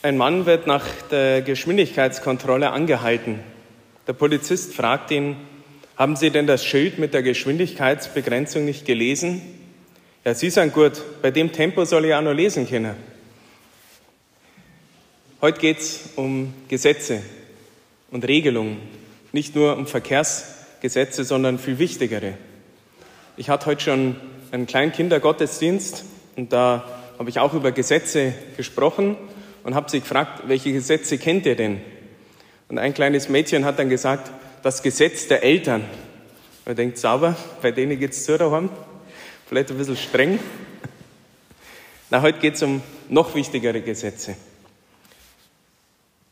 Ein Mann wird nach der Geschwindigkeitskontrolle angehalten. Der Polizist fragt ihn, haben Sie denn das Schild mit der Geschwindigkeitsbegrenzung nicht gelesen? Ja, Sie sind gut, bei dem Tempo soll ich auch noch lesen können. Heute geht es um Gesetze und Regelungen, nicht nur um Verkehrsgesetze, sondern viel wichtigere. Ich hatte heute schon einen kleinen Kindergottesdienst und da habe ich auch über Gesetze gesprochen und habe sie gefragt, welche Gesetze kennt ihr denn? Und ein kleines Mädchen hat dann gesagt, das Gesetz der Eltern. Man denkt, sauber, bei denen geht es zu daheim, vielleicht ein bisschen streng. Na, heute geht es um noch wichtigere Gesetze.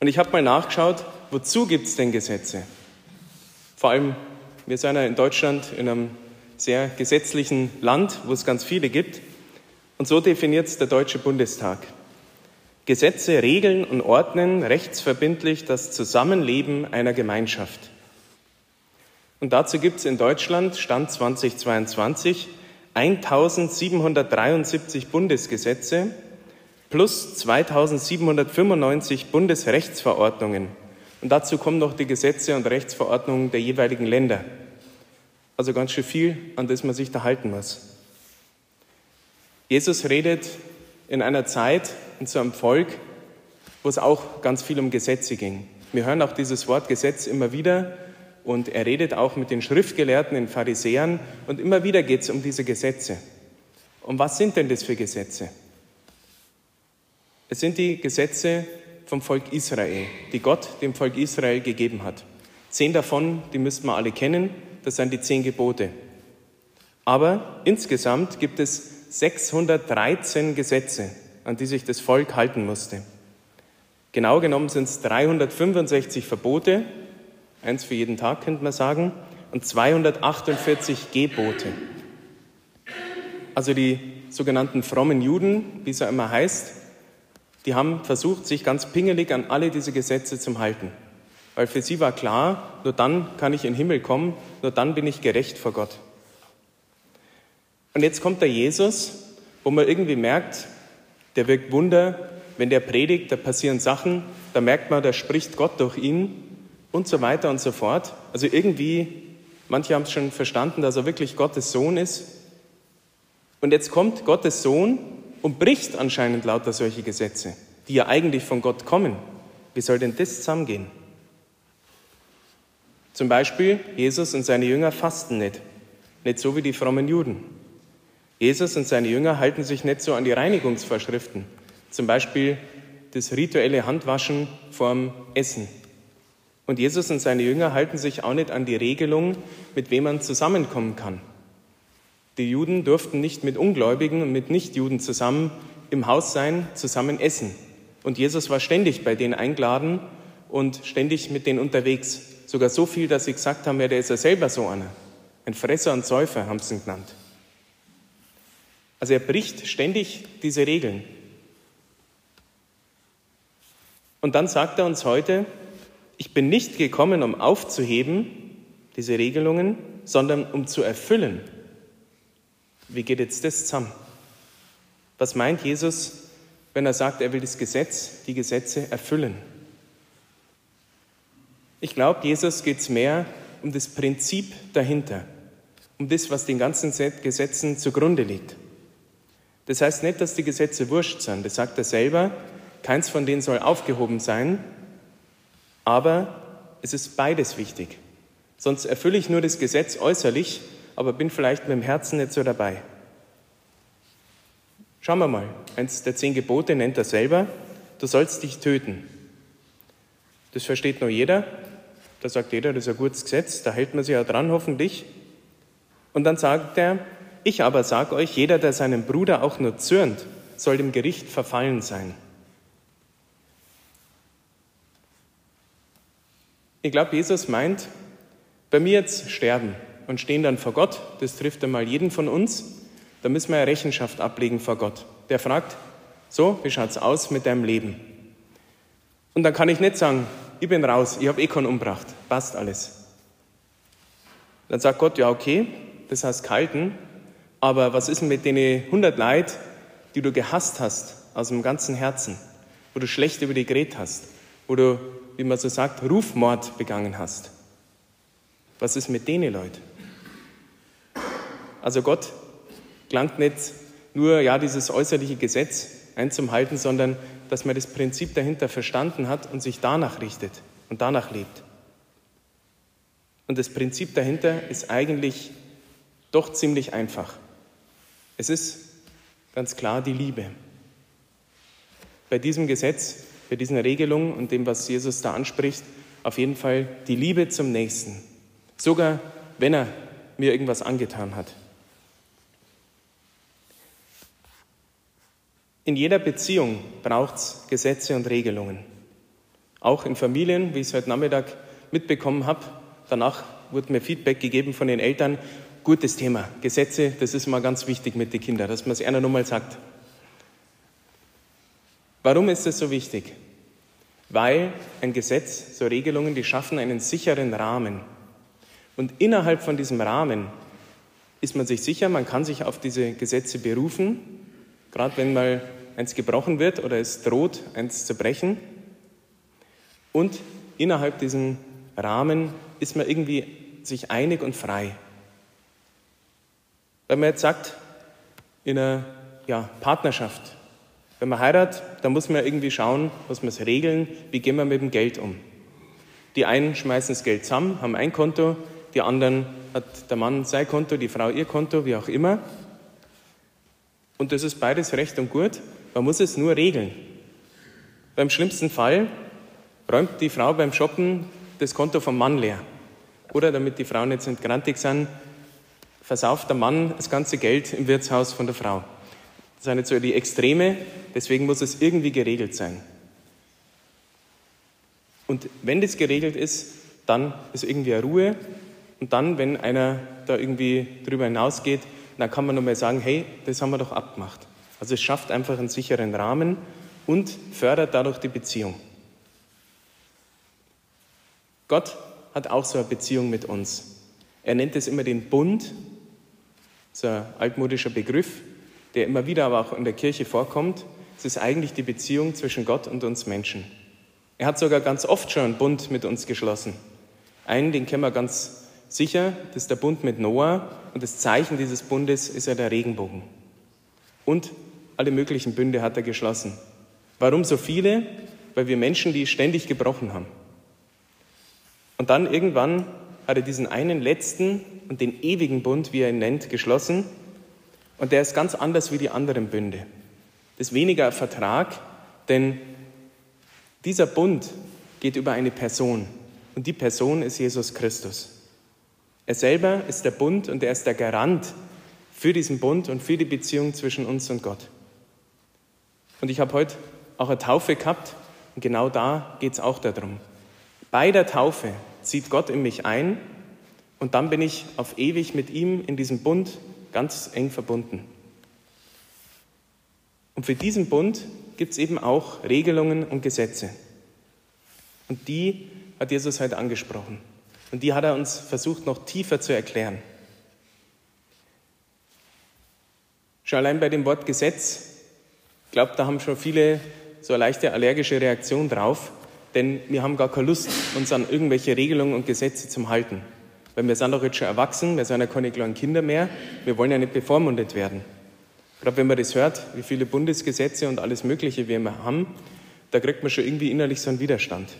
Und ich habe mal nachgeschaut, wozu gibt es denn Gesetze? Vor allem, wir sind ja in Deutschland in einem sehr gesetzlichen Land, wo es ganz viele gibt. Und so definiert es der Deutsche Bundestag. Gesetze regeln und ordnen rechtsverbindlich das Zusammenleben einer Gemeinschaft. Und dazu gibt es in Deutschland, Stand 2022, 1773 Bundesgesetze plus 2795 Bundesrechtsverordnungen. Und dazu kommen noch die Gesetze und Rechtsverordnungen der jeweiligen Länder. Also ganz schön viel, an das man sich da halten muss. Jesus redet in einer Zeit und zu einem Volk, wo es auch ganz viel um Gesetze ging. Wir hören auch dieses Wort Gesetz immer wieder und er redet auch mit den Schriftgelehrten, den Pharisäern und immer wieder geht es um diese Gesetze. Und was sind denn das für Gesetze? Es sind die Gesetze vom Volk Israel, die Gott dem Volk Israel gegeben hat. Zehn davon, die müssten wir alle kennen, das sind die zehn Gebote. Aber insgesamt gibt es 613 Gesetze, an die sich das Volk halten musste. Genau genommen sind es 365 Verbote, eins für jeden Tag könnte man sagen, und 248 Gebote. Also die sogenannten frommen Juden, wie es ja immer heißt, die haben versucht, sich ganz pingelig an alle diese Gesetze zu halten. Weil für sie war klar, nur dann kann ich in den Himmel kommen, nur dann bin ich gerecht vor Gott. Und jetzt kommt der Jesus, wo man irgendwie merkt, der wirkt Wunder, wenn der predigt, da passieren Sachen, da merkt man, da spricht Gott durch ihn und so weiter und so fort. Also irgendwie, manche haben es schon verstanden, dass er wirklich Gottes Sohn ist. Und jetzt kommt Gottes Sohn und bricht anscheinend lauter solche Gesetze, die ja eigentlich von Gott kommen. Wie soll denn das zusammengehen? Zum Beispiel, Jesus und seine Jünger fasten nicht, nicht so wie die frommen Juden. Jesus und seine Jünger halten sich nicht so an die Reinigungsvorschriften, zum Beispiel das rituelle Handwaschen vorm Essen. Und Jesus und seine Jünger halten sich auch nicht an die Regelung, mit wem man zusammenkommen kann. Die Juden durften nicht mit Ungläubigen und mit Nichtjuden zusammen im Haus sein, zusammen essen. Und Jesus war ständig bei denen eingeladen und ständig mit denen unterwegs. Sogar so viel, dass sie gesagt haben, ja, der ist ja selber so einer. Ein Fresser und Säufer haben sie ihn genannt. Also er bricht ständig diese Regeln. Und dann sagt er uns heute, ich bin nicht gekommen, um aufzuheben, diese Regelungen, sondern um zu erfüllen. Wie geht jetzt das zusammen? Was meint Jesus, wenn er sagt, er will das Gesetz, die Gesetze erfüllen? Ich glaube, Jesus geht es mehr um das Prinzip dahinter, um das, was den ganzen Gesetzen zugrunde liegt. Das heißt nicht, dass die Gesetze wurscht sind, das sagt er selber, keins von denen soll aufgehoben sein, aber es ist beides wichtig. Sonst erfülle ich nur das Gesetz äußerlich aber bin vielleicht mit dem Herzen nicht so dabei. Schauen wir mal, eins der zehn Gebote nennt er selber, du sollst dich töten. Das versteht nur jeder, da sagt jeder, das ist ein gutes Gesetz, da hält man sich ja dran hoffentlich. Und dann sagt er, ich aber sage euch, jeder, der seinem Bruder auch nur zürnt, soll dem Gericht verfallen sein. Ich glaube, Jesus meint, bei mir jetzt sterben, und stehen dann vor Gott. Das trifft einmal jeden von uns. Da müssen wir ja Rechenschaft ablegen vor Gott. Der fragt, so, wie schaut's aus mit deinem Leben? Und dann kann ich nicht sagen, ich bin raus, ich habe eh keinen umgebracht, passt alles. Dann sagt Gott, ja okay, das heißt kalten, aber was ist denn mit den 100 Leid, die du gehasst hast aus dem ganzen Herzen? wo du schlecht über die geredet hast, wo du, wie man so sagt, Rufmord begangen hast. Was ist mit denen Leuten? Also Gott klangt nicht nur ja dieses äußerliche Gesetz einzuhalten, sondern dass man das Prinzip dahinter verstanden hat und sich danach richtet und danach lebt. Und das Prinzip dahinter ist eigentlich doch ziemlich einfach. Es ist ganz klar die Liebe. Bei diesem Gesetz, bei diesen Regelungen und dem, was Jesus da anspricht, auf jeden Fall die Liebe zum Nächsten. Sogar wenn er mir irgendwas angetan hat. In jeder Beziehung braucht es Gesetze und Regelungen. Auch in Familien, wie ich es heute Nachmittag mitbekommen habe. Danach wurde mir Feedback gegeben von den Eltern. Gutes Thema. Gesetze, das ist immer ganz wichtig mit den Kindern, dass man es einer nochmal sagt. Warum ist das so wichtig? Weil ein Gesetz, so Regelungen, die schaffen einen sicheren Rahmen. Und innerhalb von diesem Rahmen ist man sich sicher, man kann sich auf diese Gesetze berufen, gerade wenn mal eins gebrochen wird oder es droht, eins zu brechen. Und innerhalb diesem Rahmen ist man irgendwie sich einig und frei. Wenn man jetzt sagt, in einer ja, Partnerschaft, wenn man heiratet, dann muss man irgendwie schauen, muss man es regeln, wie gehen wir mit dem Geld um. Die einen schmeißen das Geld zusammen, haben ein Konto, die anderen hat der Mann sein Konto, die Frau ihr Konto, wie auch immer. Und das ist beides recht und gut. Man muss es nur regeln. Beim schlimmsten Fall räumt die Frau beim Shoppen das Konto vom Mann leer. Oder damit die Frauen jetzt nicht grantig sind, versauft der Mann das ganze Geld im Wirtshaus von der Frau. Das sind jetzt so die Extreme, deswegen muss es irgendwie geregelt sein. Und wenn das geregelt ist, dann ist irgendwie eine Ruhe. Und dann, wenn einer da irgendwie drüber hinausgeht, dann kann man nochmal sagen, hey, das haben wir doch abgemacht. Also es schafft einfach einen sicheren Rahmen und fördert dadurch die Beziehung. Gott hat auch so eine Beziehung mit uns. Er nennt es immer den Bund, so ein altmodischer Begriff, der immer wieder aber auch in der Kirche vorkommt. Es ist eigentlich die Beziehung zwischen Gott und uns Menschen. Er hat sogar ganz oft schon einen Bund mit uns geschlossen. Einen, den kennen wir ganz sicher, das ist der Bund mit Noah und das Zeichen dieses Bundes ist ja der Regenbogen. Und alle möglichen Bünde hat er geschlossen. Warum so viele? Weil wir Menschen die ständig gebrochen haben. Und dann irgendwann hat er diesen einen letzten und den ewigen Bund, wie er ihn nennt, geschlossen. Und der ist ganz anders wie die anderen Bünde. Das ist weniger ein Vertrag, denn dieser Bund geht über eine Person. Und die Person ist Jesus Christus. Er selber ist der Bund und er ist der Garant für diesen Bund und für die Beziehung zwischen uns und Gott. Und ich habe heute auch eine Taufe gehabt und genau da geht es auch darum. Bei der Taufe zieht Gott in mich ein und dann bin ich auf ewig mit ihm in diesem Bund ganz eng verbunden. Und für diesen Bund gibt es eben auch Regelungen und Gesetze. Und die hat Jesus heute angesprochen. Und die hat er uns versucht noch tiefer zu erklären. Schon allein bei dem Wort Gesetz ich glaube, da haben schon viele so eine leichte allergische Reaktion drauf, denn wir haben gar keine Lust, uns an irgendwelche Regelungen und Gesetze zu halten. Weil wir sind doch jetzt schon erwachsen, wir sind ja keine kleinen Kinder mehr, wir wollen ja nicht bevormundet werden. Gerade wenn man das hört, wie viele Bundesgesetze und alles Mögliche wir haben, da kriegt man schon irgendwie innerlich so einen Widerstand.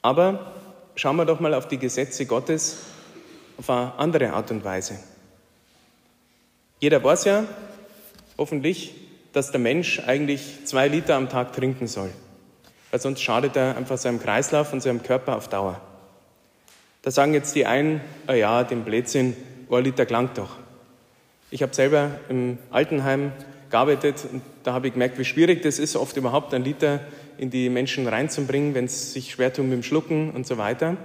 Aber schauen wir doch mal auf die Gesetze Gottes auf eine andere Art und Weise. Jeder weiß ja, hoffentlich, dass der Mensch eigentlich zwei Liter am Tag trinken soll. Weil sonst schadet er einfach seinem Kreislauf und seinem Körper auf Dauer. Da sagen jetzt die einen, oh ja, den Blödsinn, ein Liter klangt doch. Ich habe selber im Altenheim gearbeitet und da habe ich gemerkt, wie schwierig das ist, oft überhaupt einen Liter in die Menschen reinzubringen, wenn es sich schwer tun mit dem Schlucken und so weiter.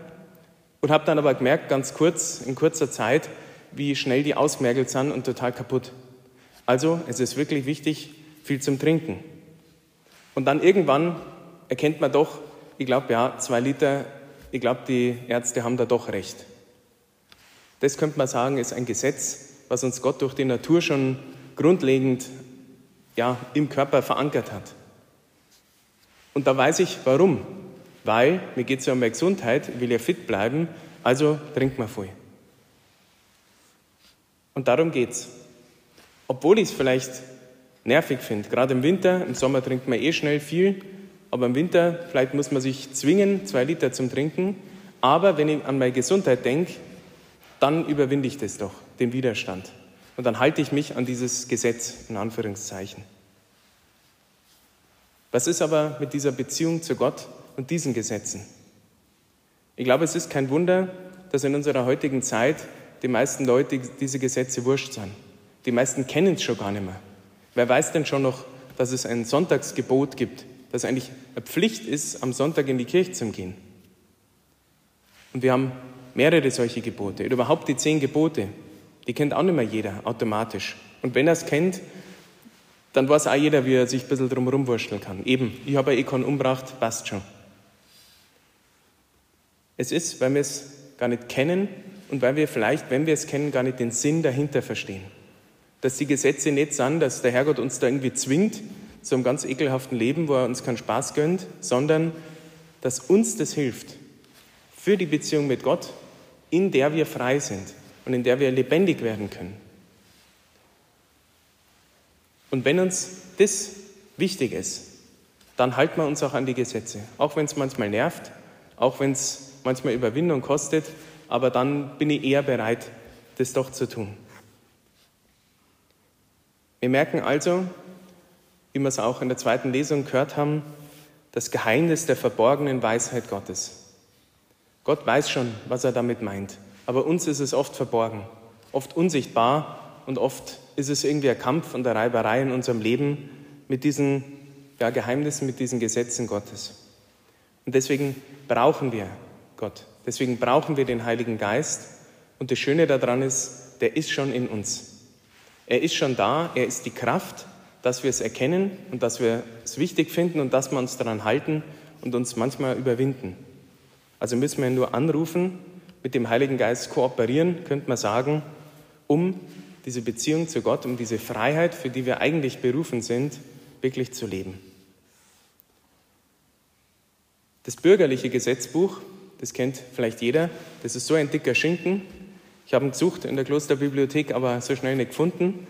Und habe dann aber gemerkt, ganz kurz, in kurzer Zeit, wie schnell die ausmergelt sind und total kaputt. Also es ist wirklich wichtig, viel zum Trinken. Und dann irgendwann erkennt man doch, ich glaube, ja, zwei Liter, ich glaube, die Ärzte haben da doch recht. Das könnte man sagen, ist ein Gesetz, was uns Gott durch die Natur schon grundlegend ja, im Körper verankert hat. Und da weiß ich, warum. Weil mir geht es ja um meine Gesundheit, ich will ja fit bleiben, also trinkt man voll. Und darum geht's. Obwohl ich es vielleicht nervig finde, gerade im Winter, im Sommer trinkt man eh schnell viel, aber im Winter vielleicht muss man sich zwingen, zwei Liter zum Trinken. Aber wenn ich an meine Gesundheit denke, dann überwinde ich das doch, den Widerstand. Und dann halte ich mich an dieses Gesetz, in Anführungszeichen. Was ist aber mit dieser Beziehung zu Gott und diesen Gesetzen? Ich glaube, es ist kein Wunder, dass in unserer heutigen Zeit die meisten Leute diese Gesetze wurscht sind. Die meisten kennen es schon gar nicht mehr. Wer weiß denn schon noch, dass es ein Sonntagsgebot gibt, dass eigentlich eine Pflicht ist, am Sonntag in die Kirche zu gehen? Und wir haben mehrere solche Gebote. Oder überhaupt die zehn Gebote. Die kennt auch nicht mehr jeder automatisch. Und wenn er es kennt, dann weiß auch jeder, wie er sich ein bisschen drum rumwurschteln kann. Eben, ich habe eh keinen umgebracht, passt schon. Es ist, weil wir es gar nicht kennen und weil wir vielleicht, wenn wir es kennen, gar nicht den Sinn dahinter verstehen. Dass die Gesetze nicht sind, dass der Herrgott uns da irgendwie zwingt zu einem ganz ekelhaften Leben, wo er uns keinen Spaß gönnt, sondern dass uns das hilft für die Beziehung mit Gott, in der wir frei sind und in der wir lebendig werden können. Und wenn uns das wichtig ist, dann halten wir uns auch an die Gesetze. Auch wenn es manchmal nervt, auch wenn es manchmal Überwindung kostet, aber dann bin ich eher bereit, das doch zu tun. Wir merken also, wie wir es auch in der zweiten Lesung gehört haben, das Geheimnis der verborgenen Weisheit Gottes. Gott weiß schon, was er damit meint, aber uns ist es oft verborgen, oft unsichtbar und oft ist es irgendwie ein Kampf und eine Reiberei in unserem Leben mit diesen ja, Geheimnissen, mit diesen Gesetzen Gottes. Und deswegen brauchen wir Gott. Deswegen brauchen wir den Heiligen Geist. Und das Schöne daran ist, der ist schon in uns. Er ist schon da, er ist die Kraft, dass wir es erkennen und dass wir es wichtig finden und dass wir uns daran halten und uns manchmal überwinden. Also müssen wir nur anrufen, mit dem Heiligen Geist kooperieren, könnte man sagen, um diese Beziehung zu Gott, um diese Freiheit, für die wir eigentlich berufen sind, wirklich zu leben. Das bürgerliche Gesetzbuch, das kennt vielleicht jeder, das ist so ein dicker Schinken. Ich habe ihn gesucht in der Klosterbibliothek, aber so schnell nicht gefunden.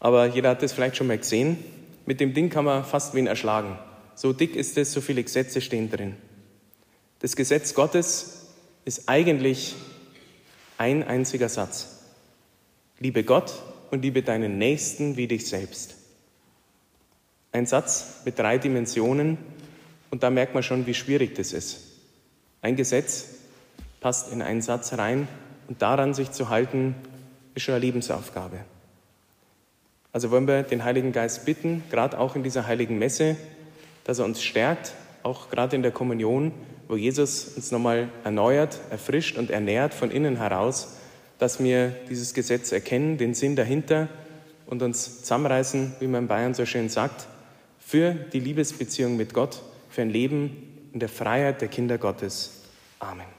Aber jeder hat das vielleicht schon mal gesehen. Mit dem Ding kann man fast wen erschlagen. So dick ist es, so viele Gesetze stehen drin. Das Gesetz Gottes ist eigentlich ein einziger Satz. Liebe Gott und liebe deinen Nächsten wie dich selbst. Ein Satz mit drei Dimensionen und da merkt man schon, wie schwierig das ist. Ein Gesetz passt in einen Satz rein und daran sich zu halten, ist schon eine Lebensaufgabe. Also wollen wir den Heiligen Geist bitten, gerade auch in dieser heiligen Messe, dass er uns stärkt, auch gerade in der Kommunion, wo Jesus uns nochmal erneuert, erfrischt und ernährt von innen heraus, dass wir dieses Gesetz erkennen, den Sinn dahinter und uns zusammenreißen, wie man in Bayern so schön sagt, für die Liebesbeziehung mit Gott, für ein Leben in der Freiheit der Kinder Gottes. Amen.